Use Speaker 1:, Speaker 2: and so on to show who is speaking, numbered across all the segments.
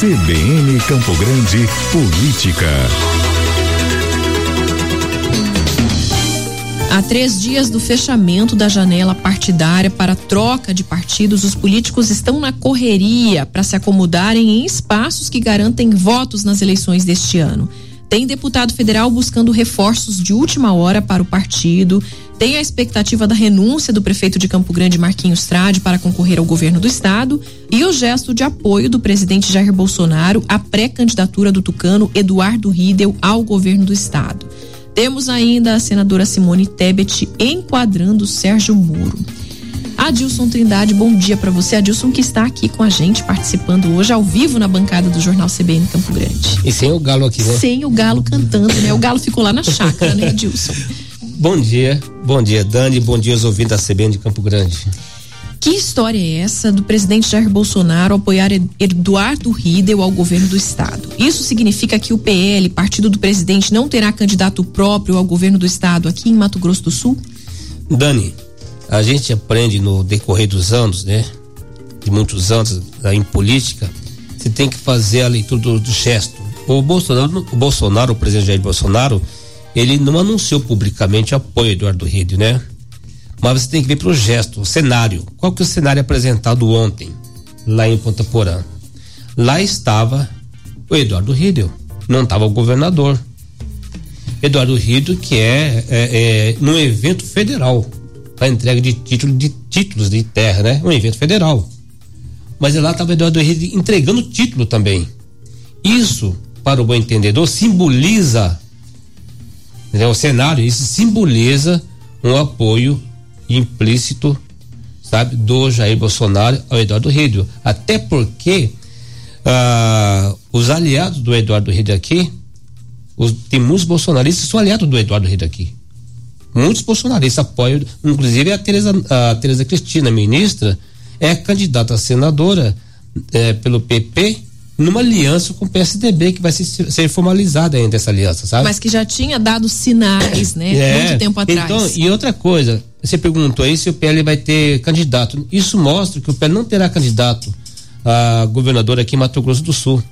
Speaker 1: CBN Campo Grande Política.
Speaker 2: Há três dias do fechamento da janela partidária para troca de partidos, os políticos estão na correria para se acomodarem em espaços que garantem votos nas eleições deste ano. Tem deputado federal buscando reforços de última hora para o partido. Tem a expectativa da renúncia do prefeito de Campo Grande, Marquinhos Trade, para concorrer ao governo do estado. E o gesto de apoio do presidente Jair Bolsonaro à pré-candidatura do tucano Eduardo Riedel ao governo do estado. Temos ainda a senadora Simone Tebet enquadrando Sérgio Moro. Adilson Trindade, bom dia para você. Adilson que está aqui com a gente, participando hoje ao vivo na bancada do Jornal CBN Campo Grande.
Speaker 3: E sem o Galo aqui, né?
Speaker 2: Sem o Galo cantando, né? O Galo ficou lá na chácara, né, Adilson?
Speaker 3: Bom dia, bom dia, Dani, bom dia aos ouvintes da CBN de Campo Grande.
Speaker 2: Que história é essa do presidente Jair Bolsonaro apoiar Eduardo Riedel ao governo do estado? Isso significa que o PL, partido do presidente, não terá candidato próprio ao governo do estado aqui em Mato Grosso do Sul?
Speaker 3: Dani, a gente aprende no decorrer dos anos, né? De muitos anos em política, você tem que fazer a leitura do, do gesto. O Bolsonaro, o Bolsonaro, o presidente Jair Bolsonaro, ele não anunciou publicamente apoio a Eduardo Riedel, né? Mas você tem que ver pro gesto, o cenário. Qual que é o cenário apresentado ontem, lá em Ponta Porã? Lá estava o Eduardo Riedel, não estava o governador. Eduardo Riedel, que é, é, é num evento federal, para entrega de, título, de títulos de terra, né? Um evento federal. Mas lá estava Eduardo Riedel entregando título também. Isso, para o bom entendedor, simboliza né, o cenário, isso simboliza um apoio implícito, sabe, do Jair Bolsonaro ao Eduardo Riedel. Até porque ah, os aliados do Eduardo Riedel aqui, os, tem muitos bolsonaristas que são aliados do Eduardo Riedel aqui. Muitos bolsonaristas apoiam, inclusive a Tereza, a Tereza Cristina, ministra, é candidata a senadora é, pelo PP numa aliança com o PSDB que vai ser, ser formalizada ainda essa aliança, sabe?
Speaker 2: Mas que já tinha dado sinais, né? É, muito tempo atrás.
Speaker 3: Então, e outra coisa, você perguntou aí se o PL vai ter candidato. Isso mostra que o PL não terá candidato a governador aqui em Mato Grosso do Sul.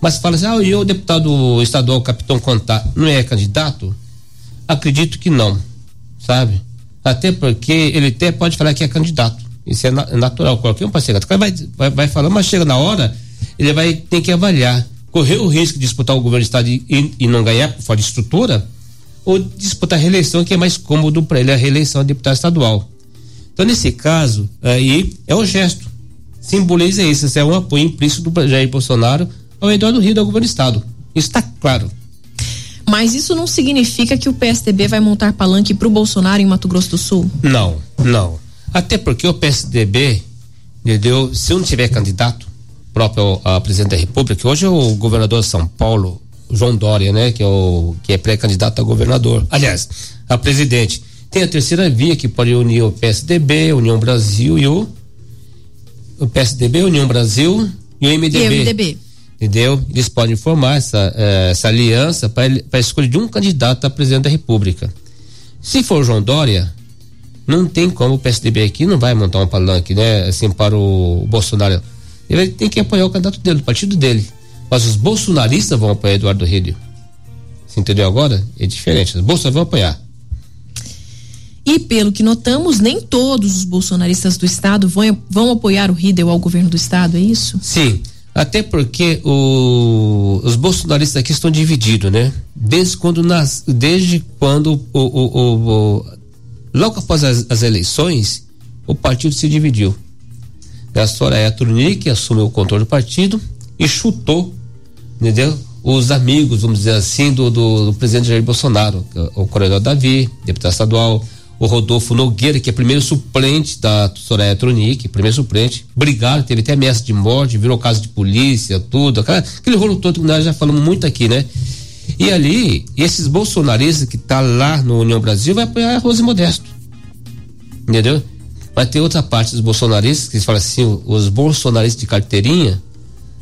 Speaker 3: Mas fala assim, ah, e o deputado estadual Capitão Contar não é candidato? Acredito que não, sabe? Até porque ele até pode falar que é candidato. Isso é, é natural, qualquer um pode ser candidato. Vai, vai, vai falando, mas chega na hora ele vai ter que avaliar. Correr o risco de disputar o governo do estado e, e não ganhar por fora de estrutura, ou disputar a reeleição, que é mais cômodo para ele a reeleição de deputado estadual. Então, nesse caso, aí é o gesto. Simboliza isso, isso é um apoio implícito do Jair Bolsonaro ao Eduardo Rio do governo do estado. Isso está claro.
Speaker 2: Mas isso não significa que o PSDB vai montar palanque para o Bolsonaro em Mato Grosso do Sul?
Speaker 3: Não, não. Até porque o PSDB, entendeu? Se não tiver candidato, próprio a presidente da República, hoje é o governador de São Paulo, João Dória, né, que é o que é pré-candidato a governador. Aliás, a presidente. Tem a terceira via que pode unir o PSDB, União Brasil e o o PSDB, União Brasil e o MDB. E o MDB. Entendeu? Eles podem formar essa, eh, essa aliança para a escolha de um candidato a presidente da República. Se for João Dória, não tem como o PSDB aqui não vai montar um palanque, né? Assim, para o Bolsonaro ele tem que apoiar o candidato dele, o partido dele. Mas os bolsonaristas vão apoiar Eduardo Rídio. Você entendeu agora? É diferente. Os bolsonaristas vão apoiar.
Speaker 2: E pelo que notamos, nem todos os bolsonaristas do estado vão, vão apoiar o Ridel ao governo do estado, é isso?
Speaker 3: Sim. Até porque o, os bolsonaristas aqui estão divididos, né? Desde quando nas, desde quando o, o, o logo após as, as eleições, o partido se dividiu a Soraya Trunic assumiu o controle do partido e chutou, entendeu? Os amigos, vamos dizer assim, do, do, do presidente Jair Bolsonaro, é o Coronel Davi, deputado estadual, o Rodolfo Nogueira, que é primeiro suplente da Soraya Tronic, primeiro suplente, brigaram, teve até ameaça de morte, virou caso de polícia, tudo, aquela, aquele rolo todo que nós já falamos muito aqui, né? E ali, esses bolsonaristas que tá lá no União Brasil vai apoiar a Rose Modesto. Entendeu? Vai ter outra parte dos bolsonaristas que falam assim, os bolsonaristas de carteirinha,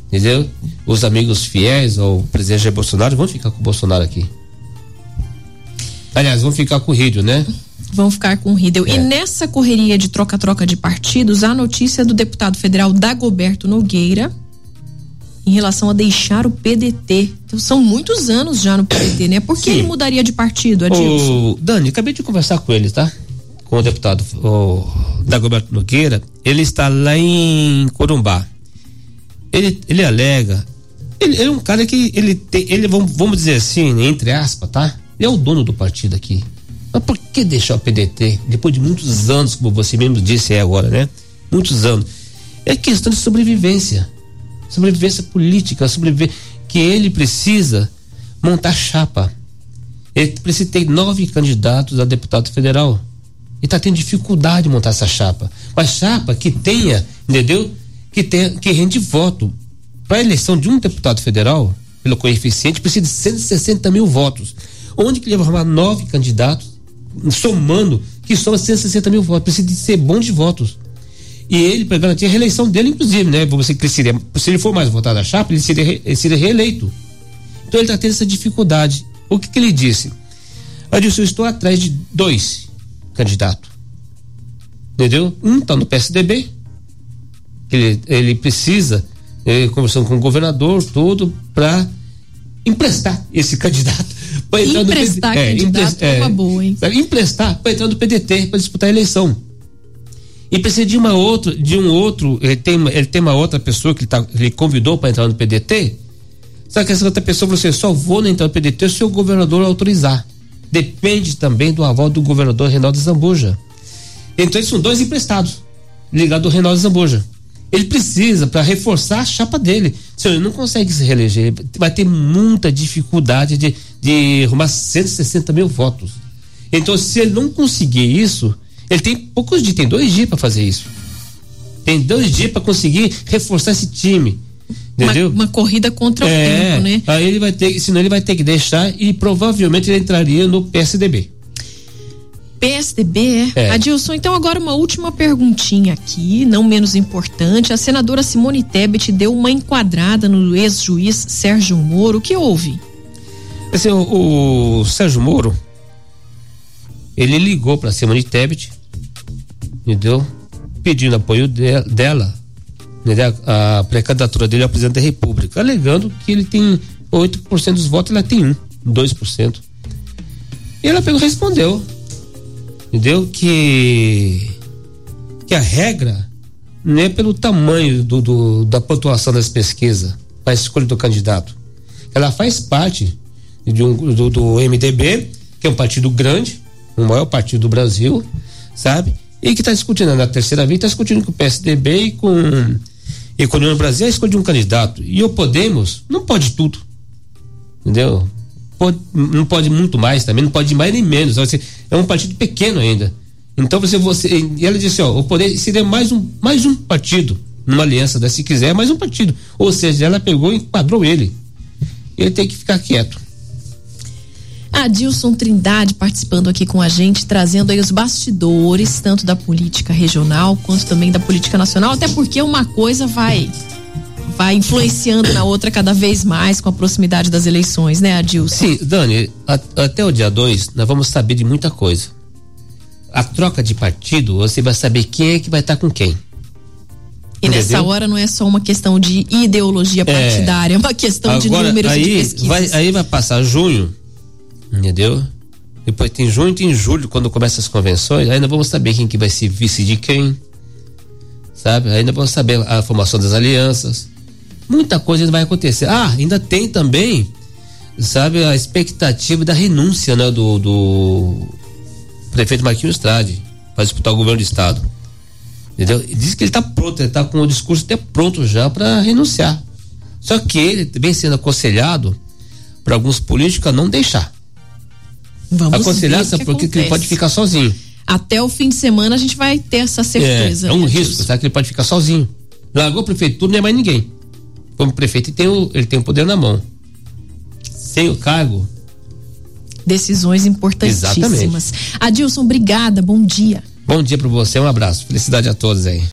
Speaker 3: entendeu? Os amigos fiéis ao presidente Jair Bolsonaro vão ficar com o Bolsonaro aqui. Aliás, vão ficar com o Rídio, né?
Speaker 2: Vão ficar com o Rídio. É. E nessa correria de troca-troca de partidos, a notícia do deputado federal Dagoberto Nogueira, em relação a deixar o PDT. Então, são muitos anos já no PDT, né? Por que Sim. ele mudaria de partido, Adilson?
Speaker 3: O Dani, acabei de conversar com ele, tá? Com o deputado o Dagoberto Nogueira. Ele está lá em Corumbá. Ele, ele alega. Ele, ele é um cara que ele tem. Ele, vamos, vamos dizer assim, entre aspas, tá? Ele é o dono do partido aqui. Mas por que deixar o PDT? Depois de muitos anos, como você mesmo disse agora, né? Muitos anos. É questão de sobrevivência. Sobrevivência política, sobrevivência. Que ele precisa montar chapa. Ele precisa ter nove candidatos a deputado federal. E está tendo dificuldade de montar essa chapa. Mas chapa que tenha, entendeu? Que tenha, que rende voto. Para a eleição de um deputado federal, pelo coeficiente, precisa de 160 mil votos. Onde que ele vai arrumar nove candidatos, somando, que soma 160 mil votos? Precisa de ser bom de votos. E ele, para garantir a reeleição dele, inclusive, né? Você seria, se ele for mais votado a chapa, ele seria, ele seria reeleito. Então ele está tendo essa dificuldade. O que, que ele disse? Adilson, eu estou atrás de dois candidatos. Entendeu? Um está no PSDB, ele, ele precisa, ele, conversando com o governador, tudo, para emprestar esse candidato.
Speaker 2: Emprestar no, é, candidato é, é uma boa, hein?
Speaker 3: Emprestar para entrar no PDT, para disputar a eleição. E precisa de uma outra, de um outro, ele tem, ele tem uma outra pessoa que ele, tá, ele convidou para entrar no PDT. Só que essa outra pessoa você só vou entrar no PDT se o governador autorizar. Depende também do aval do governador Reinaldo Zambuja. Então eles são dois emprestados, ligados ao Reinaldo Zambuja. Ele precisa para reforçar a chapa dele. Se ele não consegue se reeleger, vai ter muita dificuldade de, de arrumar 160 mil votos. Então, se ele não conseguir isso, ele tem poucos dias, tem dois dias para fazer isso. Tem dois dias para conseguir reforçar esse time. Entendeu?
Speaker 2: Uma, uma corrida contra o é, tempo, né?
Speaker 3: Aí ele vai ter, senão ele vai ter que deixar e provavelmente ele entraria no PSDB.
Speaker 2: PSDB, é. Adilson, então agora uma última perguntinha aqui, não menos importante. A senadora Simone Tebet deu uma enquadrada no ex-juiz Sérgio Moro. O que houve?
Speaker 3: Assim, o, o Sérgio Moro, ele ligou para Simone Tebet, entendeu? Pedindo apoio de, dela, né, a, pré-candidatura dele ao presidente da República, alegando que ele tem 8% dos votos, ela tem 1, 2%. E ela pegou respondeu, entendeu? Que que a regra não é pelo tamanho do, do da pontuação das pesquisas para escolha do candidato. Ela faz parte de um, do, do MDB, que é um partido grande, o maior partido do Brasil, sabe? E que está discutindo na terceira via, está discutindo com o PSDB e com, e o Brasil a escolha um candidato. E o Podemos não pode tudo. Entendeu? Pode, não pode muito mais também, não pode mais nem menos. Você, é um partido pequeno ainda. Então você, você. E ela disse, ó, o poder seria mais um, mais um partido numa aliança se quiser, mais um partido. Ou seja, ela pegou e enquadrou ele. Ele tem que ficar quieto.
Speaker 2: Adilson Trindade participando aqui com a gente, trazendo aí os bastidores, tanto da política regional quanto também da política nacional, até porque uma coisa vai vai influenciando na outra cada vez mais com a proximidade das eleições, né, Adilson?
Speaker 3: Sim, Dani, a, até o dia 2 nós vamos saber de muita coisa. A troca de partido, você vai saber quem é que vai estar tá com quem.
Speaker 2: E Entendeu? nessa hora não é só uma questão de ideologia é. partidária, é, é uma questão Agora, de números
Speaker 3: aí,
Speaker 2: de pesquisas.
Speaker 3: Vai, aí vai passar junho, Entendeu? Depois tem junho e tem julho, quando começam as convenções, ainda vamos saber quem que vai ser vice de quem. Sabe? Ainda vamos saber a formação das alianças. Muita coisa ainda vai acontecer. Ah, ainda tem também, sabe, a expectativa da renúncia, né, do, do prefeito Marquinhos Estrade para disputar o governo do estado. Entendeu? Diz que ele está pronto, ele está com o discurso até pronto já para renunciar. Só que ele vem sendo aconselhado para alguns políticos a não deixar. Vamos aconselhar, ver porque acontece. ele pode ficar sozinho.
Speaker 2: Até o fim de semana a gente vai ter essa certeza.
Speaker 3: É, é um risco, sabe que ele pode ficar sozinho. Largou a prefeitura, não é mais ninguém. Como prefeito, ele tem o, ele tem o poder na mão. Sem o cargo.
Speaker 2: Decisões importantíssimas. Exatamente. Adilson, obrigada, bom dia.
Speaker 3: Bom dia para você, um abraço. Felicidade a todos aí.